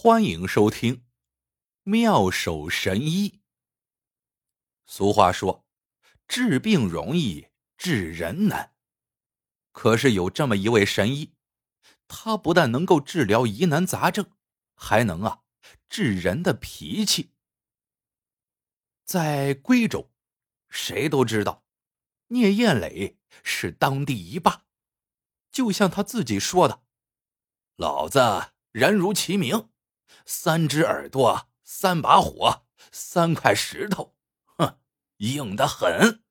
欢迎收听《妙手神医》。俗话说：“治病容易，治人难。”可是有这么一位神医，他不但能够治疗疑难杂症，还能啊治人的脾气。在归州，谁都知道聂艳磊是当地一霸。就像他自己说的：“老子人如其名。”三只耳朵，三把火，三块石头，哼，硬得很。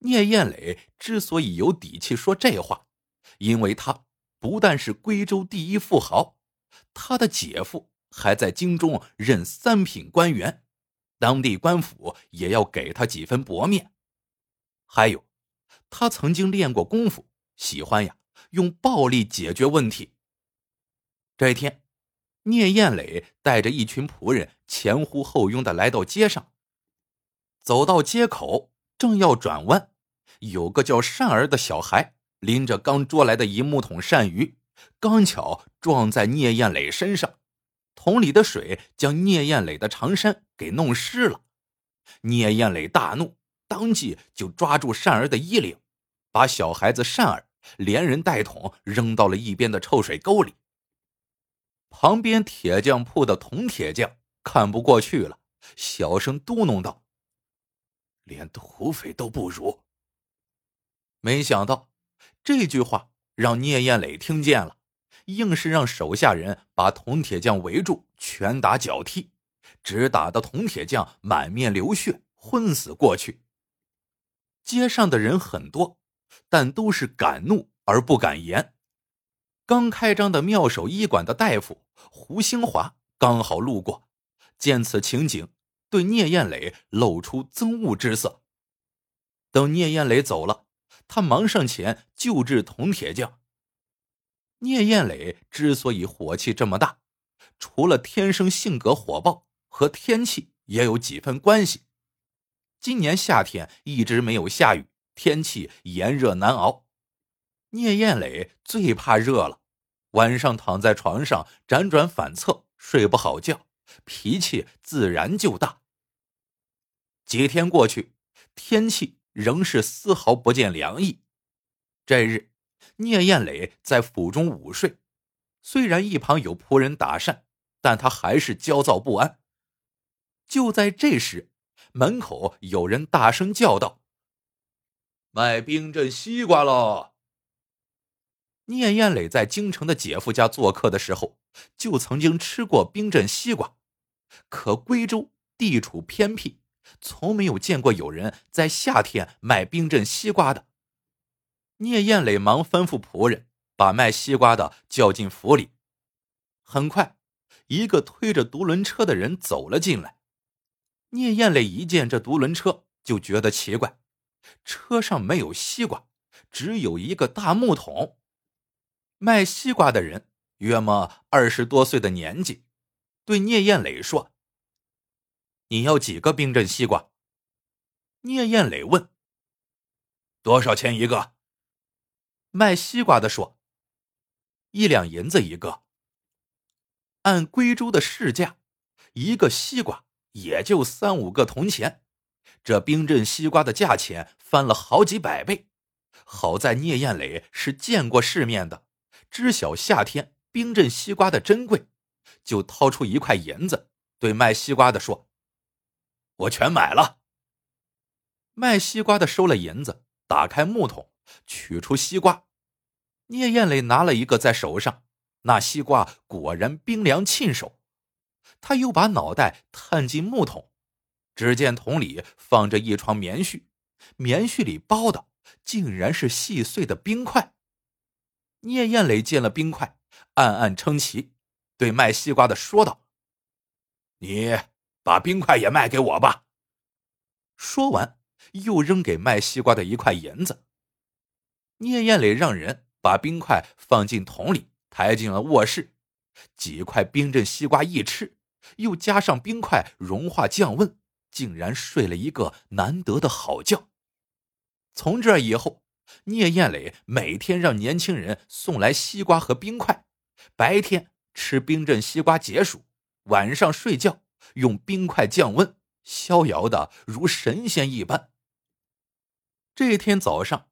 聂艳磊之所以有底气说这话，因为他不但是贵州第一富豪，他的姐夫还在京中任三品官员，当地官府也要给他几分薄面。还有，他曾经练过功夫，喜欢呀用暴力解决问题。这一天。聂艳磊带着一群仆人前呼后拥的来到街上。走到街口，正要转弯，有个叫善儿的小孩拎着刚捉来的一木桶鳝鱼，刚巧撞在聂艳磊身上，桶里的水将聂艳磊的长衫给弄湿了。聂艳磊大怒，当即就抓住善儿的衣领，把小孩子善儿连人带桶扔到了一边的臭水沟里。旁边铁匠铺的铜铁匠看不过去了，小声嘟哝道：“连土匪都不如。”没想到这句话让聂艳磊听见了，硬是让手下人把铜铁匠围住，拳打脚踢，直打的铜铁匠满面流血，昏死过去。街上的人很多，但都是敢怒而不敢言。刚开张的妙手医馆的大夫胡兴华刚好路过，见此情景，对聂艳磊露出憎恶之色。等聂艳磊走了，他忙上前救治铜铁匠。聂艳磊之所以火气这么大，除了天生性格火爆，和天气也有几分关系。今年夏天一直没有下雨，天气炎热难熬，聂艳磊最怕热了。晚上躺在床上辗转反侧，睡不好觉，脾气自然就大。几天过去，天气仍是丝毫不见凉意。这日，聂艳磊在府中午睡，虽然一旁有仆人打扇，但他还是焦躁不安。就在这时，门口有人大声叫道：“卖冰镇西瓜喽！”聂艳磊在京城的姐夫家做客的时候，就曾经吃过冰镇西瓜。可贵州地处偏僻，从没有见过有人在夏天卖冰镇西瓜的。聂艳磊忙吩咐仆人把卖西瓜的叫进府里。很快，一个推着独轮车的人走了进来。聂艳磊一见这独轮车，就觉得奇怪，车上没有西瓜，只有一个大木桶。卖西瓜的人约莫二十多岁的年纪，对聂艳磊说：“你要几个冰镇西瓜？”聂艳磊问：“多少钱一个？”卖西瓜的说：“一两银子一个。”按贵州的市价，一个西瓜也就三五个铜钱，这冰镇西瓜的价钱翻了好几百倍。好在聂艳磊是见过世面的。知晓夏天冰镇西瓜的珍贵，就掏出一块银子，对卖西瓜的说：“我全买了。”卖西瓜的收了银子，打开木桶，取出西瓜。聂艳磊拿了一个在手上，那西瓜果然冰凉沁手。他又把脑袋探进木桶，只见桶里放着一床棉絮，棉絮里包的竟然是细碎的冰块。聂艳磊见了冰块，暗暗称奇，对卖西瓜的说道：“你把冰块也卖给我吧。”说完，又扔给卖西瓜的一块银子。聂艳磊让人把冰块放进桶里，抬进了卧室。几块冰镇西瓜一吃，又加上冰块融化降温，竟然睡了一个难得的好觉。从这以后。聂艳磊每天让年轻人送来西瓜和冰块，白天吃冰镇西瓜解暑，晚上睡觉用冰块降温，逍遥的如神仙一般。这天早上，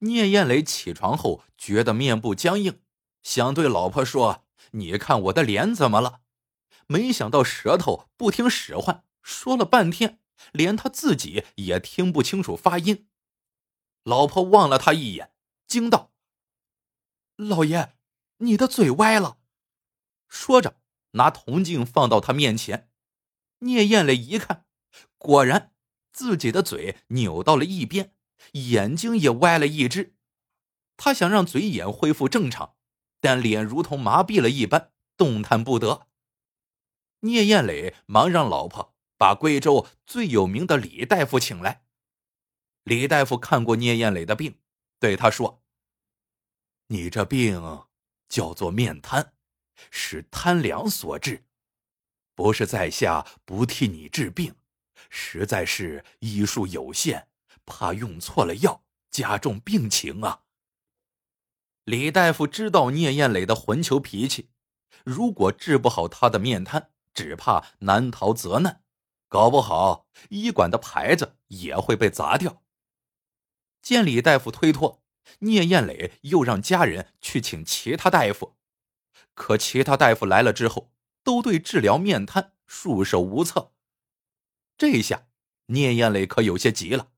聂艳磊起床后觉得面部僵硬，想对老婆说：“你看我的脸怎么了？”没想到舌头不听使唤，说了半天，连他自己也听不清楚发音。老婆望了他一眼，惊道：“老爷，你的嘴歪了。”说着，拿铜镜放到他面前。聂艳磊一看，果然自己的嘴扭到了一边，眼睛也歪了一只。他想让嘴眼恢复正常，但脸如同麻痹了一般，动弹不得。聂艳磊忙让老婆把贵州最有名的李大夫请来。李大夫看过聂艳磊的病，对他说：“你这病叫做面瘫，是贪凉所致。不是在下不替你治病，实在是医术有限，怕用错了药，加重病情啊。”李大夫知道聂艳磊的混球脾气，如果治不好他的面瘫，只怕难逃责难，搞不好医馆的牌子也会被砸掉。见李大夫推脱，聂艳磊又让家人去请其他大夫，可其他大夫来了之后，都对治疗面瘫束手无策。这下聂艳磊可有些急了，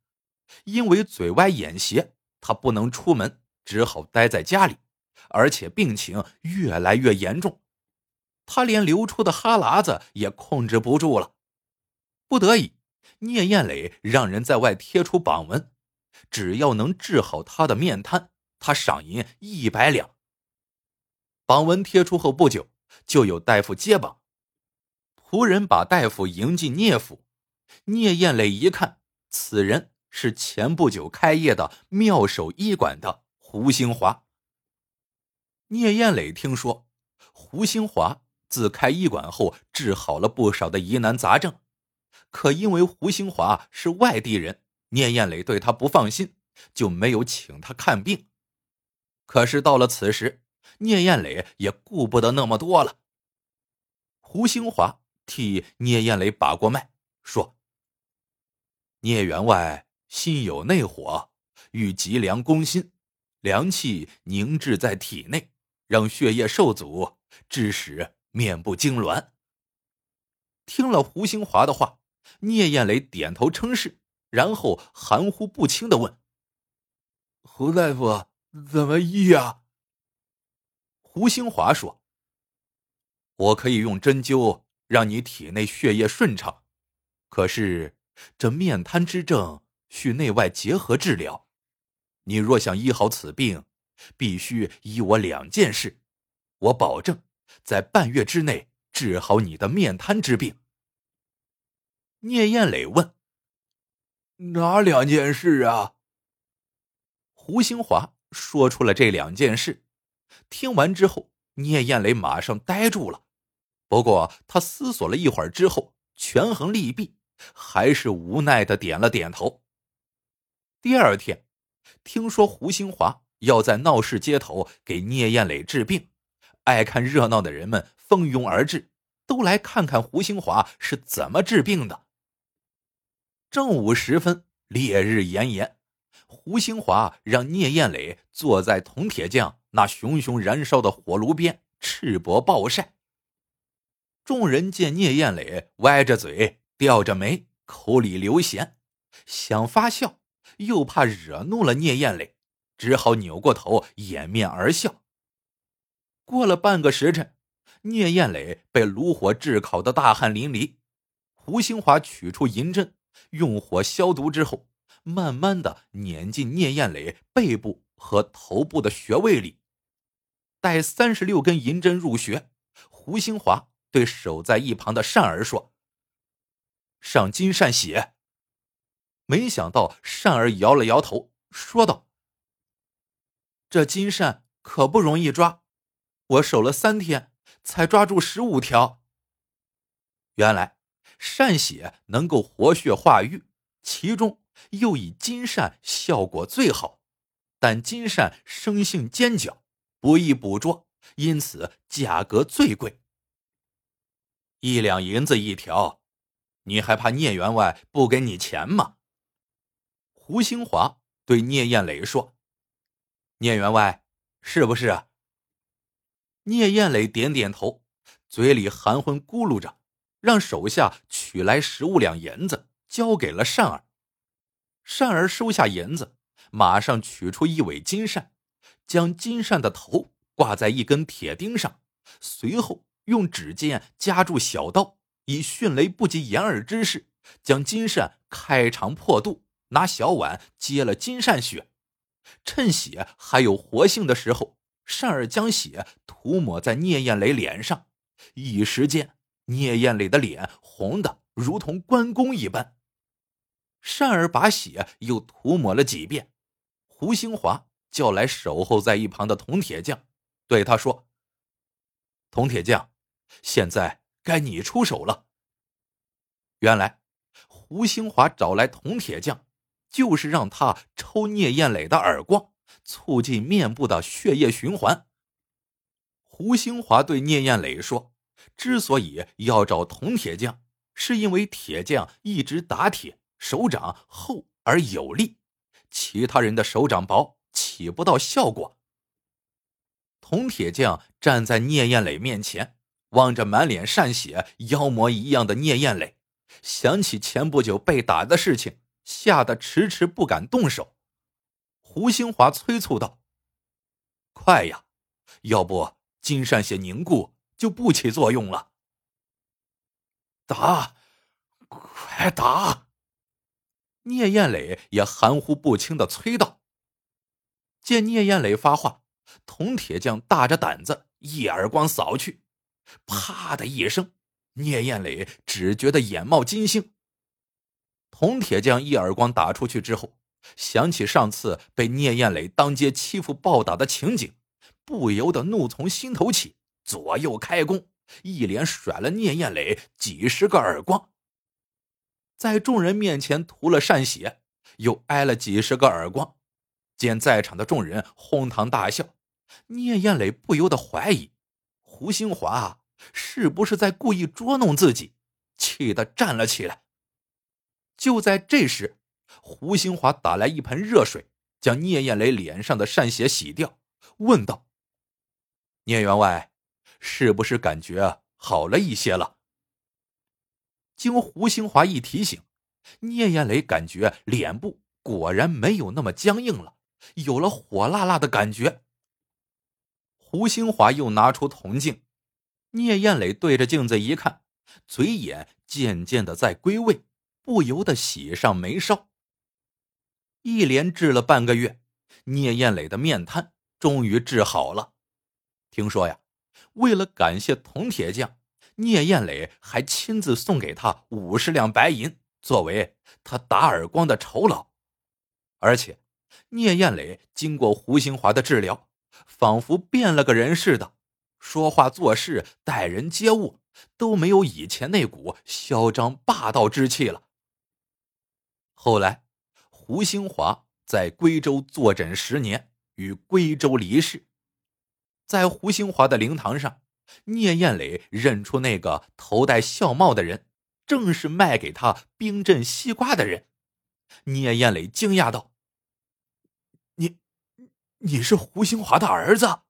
因为嘴歪眼斜，他不能出门，只好待在家里，而且病情越来越严重。他连流出的哈喇子也控制不住了，不得已，聂艳磊让人在外贴出榜文，只要能治好他的面瘫，他赏银一百两。榜文贴出后不久，就有大夫接榜，仆人把大夫迎进聂府。聂艳磊一看，此人是前不久开业的妙手医馆的胡兴华。聂艳磊听说胡兴华。自开医馆后，治好了不少的疑难杂症，可因为胡兴华是外地人，聂艳磊对他不放心，就没有请他看病。可是到了此时，聂艳磊也顾不得那么多了。胡兴华替聂艳磊把过脉，说：“聂员外心有内火，欲急凉攻心，凉气凝滞在体内，让血液受阻，致使。”面部痉挛。听了胡兴华的话，聂艳磊点头称是，然后含糊不清的问：“胡大夫怎么医呀？”胡兴华说：“我可以用针灸让你体内血液顺畅，可是这面瘫之症需内外结合治疗。你若想医好此病，必须依我两件事，我保证。”在半月之内治好你的面瘫之病。聂艳磊问：“哪两件事啊？”胡兴华说出了这两件事。听完之后，聂艳磊马上呆住了。不过他思索了一会儿之后，权衡利弊，还是无奈的点了点头。第二天，听说胡兴华要在闹市街头给聂艳磊治病。爱看热闹的人们蜂拥而至，都来看看胡兴华是怎么治病的。正午时分，烈日炎炎，胡兴华让聂艳磊坐在铜铁匠那熊熊燃烧的火炉边，赤膊暴晒。众人见聂艳磊歪着嘴、吊着眉、口里流涎，想发笑，又怕惹怒了聂艳磊，只好扭过头掩面而笑。过了半个时辰，聂艳磊被炉火炙烤的大汗淋漓。胡兴华取出银针，用火消毒之后，慢慢的碾进聂艳磊背部和头部的穴位里。待三十六根银针入穴，胡兴华对守在一旁的善儿说：“上金善血。”没想到善儿摇了摇头，说道：“这金扇可不容易抓。”我守了三天，才抓住十五条。原来善血能够活血化瘀，其中又以金善效果最好。但金善生性尖角，不易捕捉，因此价格最贵，一两银子一条。你还怕聂员外不给你钱吗？胡兴华对聂艳磊说：“聂员外，是不是？”聂艳磊点点头，嘴里含混咕噜着，让手下取来十五两银子，交给了善儿。善儿收下银子，马上取出一尾金扇，将金扇的头挂在一根铁钉上，随后用指尖夹住小刀。以迅雷不及掩耳之势，将金扇开肠破肚，拿小碗接了金扇血，趁血还有活性的时候，善儿将血涂抹在聂艳雷脸上，一时间，聂艳磊的脸红的如同关公一般。善儿把血又涂抹了几遍，胡兴华叫来守候在一旁的铜铁匠，对他说：“铜铁匠，现在。”该你出手了。原来，胡兴华找来铜铁匠，就是让他抽聂艳磊的耳光，促进面部的血液循环。胡兴华对聂艳磊说：“之所以要找铜铁匠，是因为铁匠一直打铁，手掌厚而有力，其他人的手掌薄，起不到效果。”铜铁匠站在聂艳磊面前。望着满脸善血、妖魔一样的聂艳磊，想起前不久被打的事情，吓得迟迟不敢动手。胡兴华催促道：“快呀，要不金善血凝固就不起作用了。”打，快打！聂艳磊也含糊不清的催道。见聂艳磊发话，铜铁匠大着胆子一耳光扫去。啪的一声，聂艳磊只觉得眼冒金星。铜铁匠一耳光打出去之后，想起上次被聂艳磊当街欺负暴打的情景，不由得怒从心头起，左右开弓，一连甩了聂艳磊几十个耳光，在众人面前涂了善血，又挨了几十个耳光。见在场的众人哄堂大笑，聂艳磊不由得怀疑。胡兴华是不是在故意捉弄自己？气得站了起来。就在这时，胡兴华打来一盆热水，将聂艳磊脸上的善血洗掉，问道：“聂员外，是不是感觉好了一些了？”经胡兴华一提醒，聂艳磊感觉脸部果然没有那么僵硬了，有了火辣辣的感觉。胡兴华又拿出铜镜，聂艳磊对着镜子一看，嘴眼渐渐的在归位，不由得喜上眉梢。一连治了半个月，聂艳磊的面瘫终于治好了。听说呀，为了感谢铜铁匠，聂艳磊还亲自送给他五十两白银，作为他打耳光的酬劳。而且，聂艳磊经过胡兴华的治疗。仿佛变了个人似的，说话做事、待人接物都没有以前那股嚣张霸道之气了。后来，胡兴华在归州坐诊十年，与归州离世。在胡兴华的灵堂上，聂艳磊认出那个头戴孝帽的人，正是卖给他冰镇西瓜的人。聂艳磊惊讶道：“你。”你是胡兴华的儿子。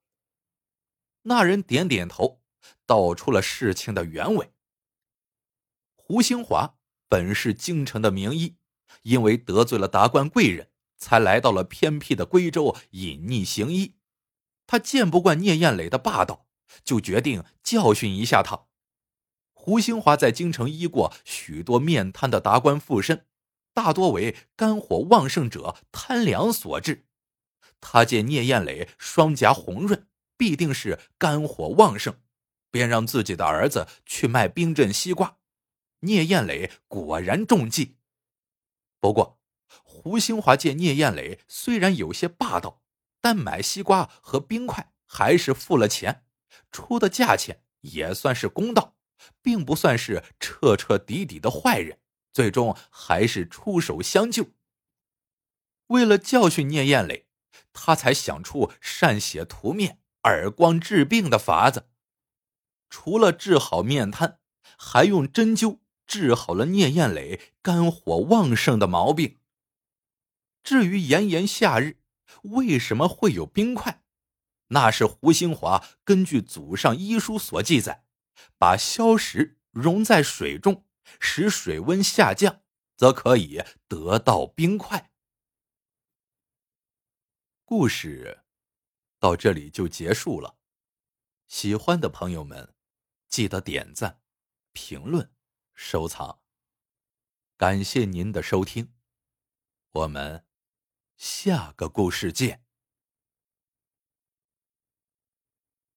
那人点点头，道出了事情的原委。胡兴华本是京城的名医，因为得罪了达官贵人，才来到了偏僻的贵州隐匿行医。他见不惯聂艳磊的霸道，就决定教训一下他。胡兴华在京城医过许多面瘫的达官富绅，大多为肝火旺盛者贪凉所致。他见聂艳磊双颊红润，必定是肝火旺盛，便让自己的儿子去卖冰镇西瓜。聂艳磊果然中计。不过，胡兴华见聂艳磊虽然有些霸道，但买西瓜和冰块还是付了钱，出的价钱也算是公道，并不算是彻彻底底的坏人。最终还是出手相救。为了教训聂艳磊。他才想出善血涂面，耳光治病的法子。除了治好面瘫，还用针灸治好了聂艳磊肝火旺盛的毛病。至于炎炎夏日为什么会有冰块，那是胡兴华根据祖上医书所记载，把硝石溶在水中，使水温下降，则可以得到冰块。故事到这里就结束了。喜欢的朋友们，记得点赞、评论、收藏。感谢您的收听，我们。下个故事见。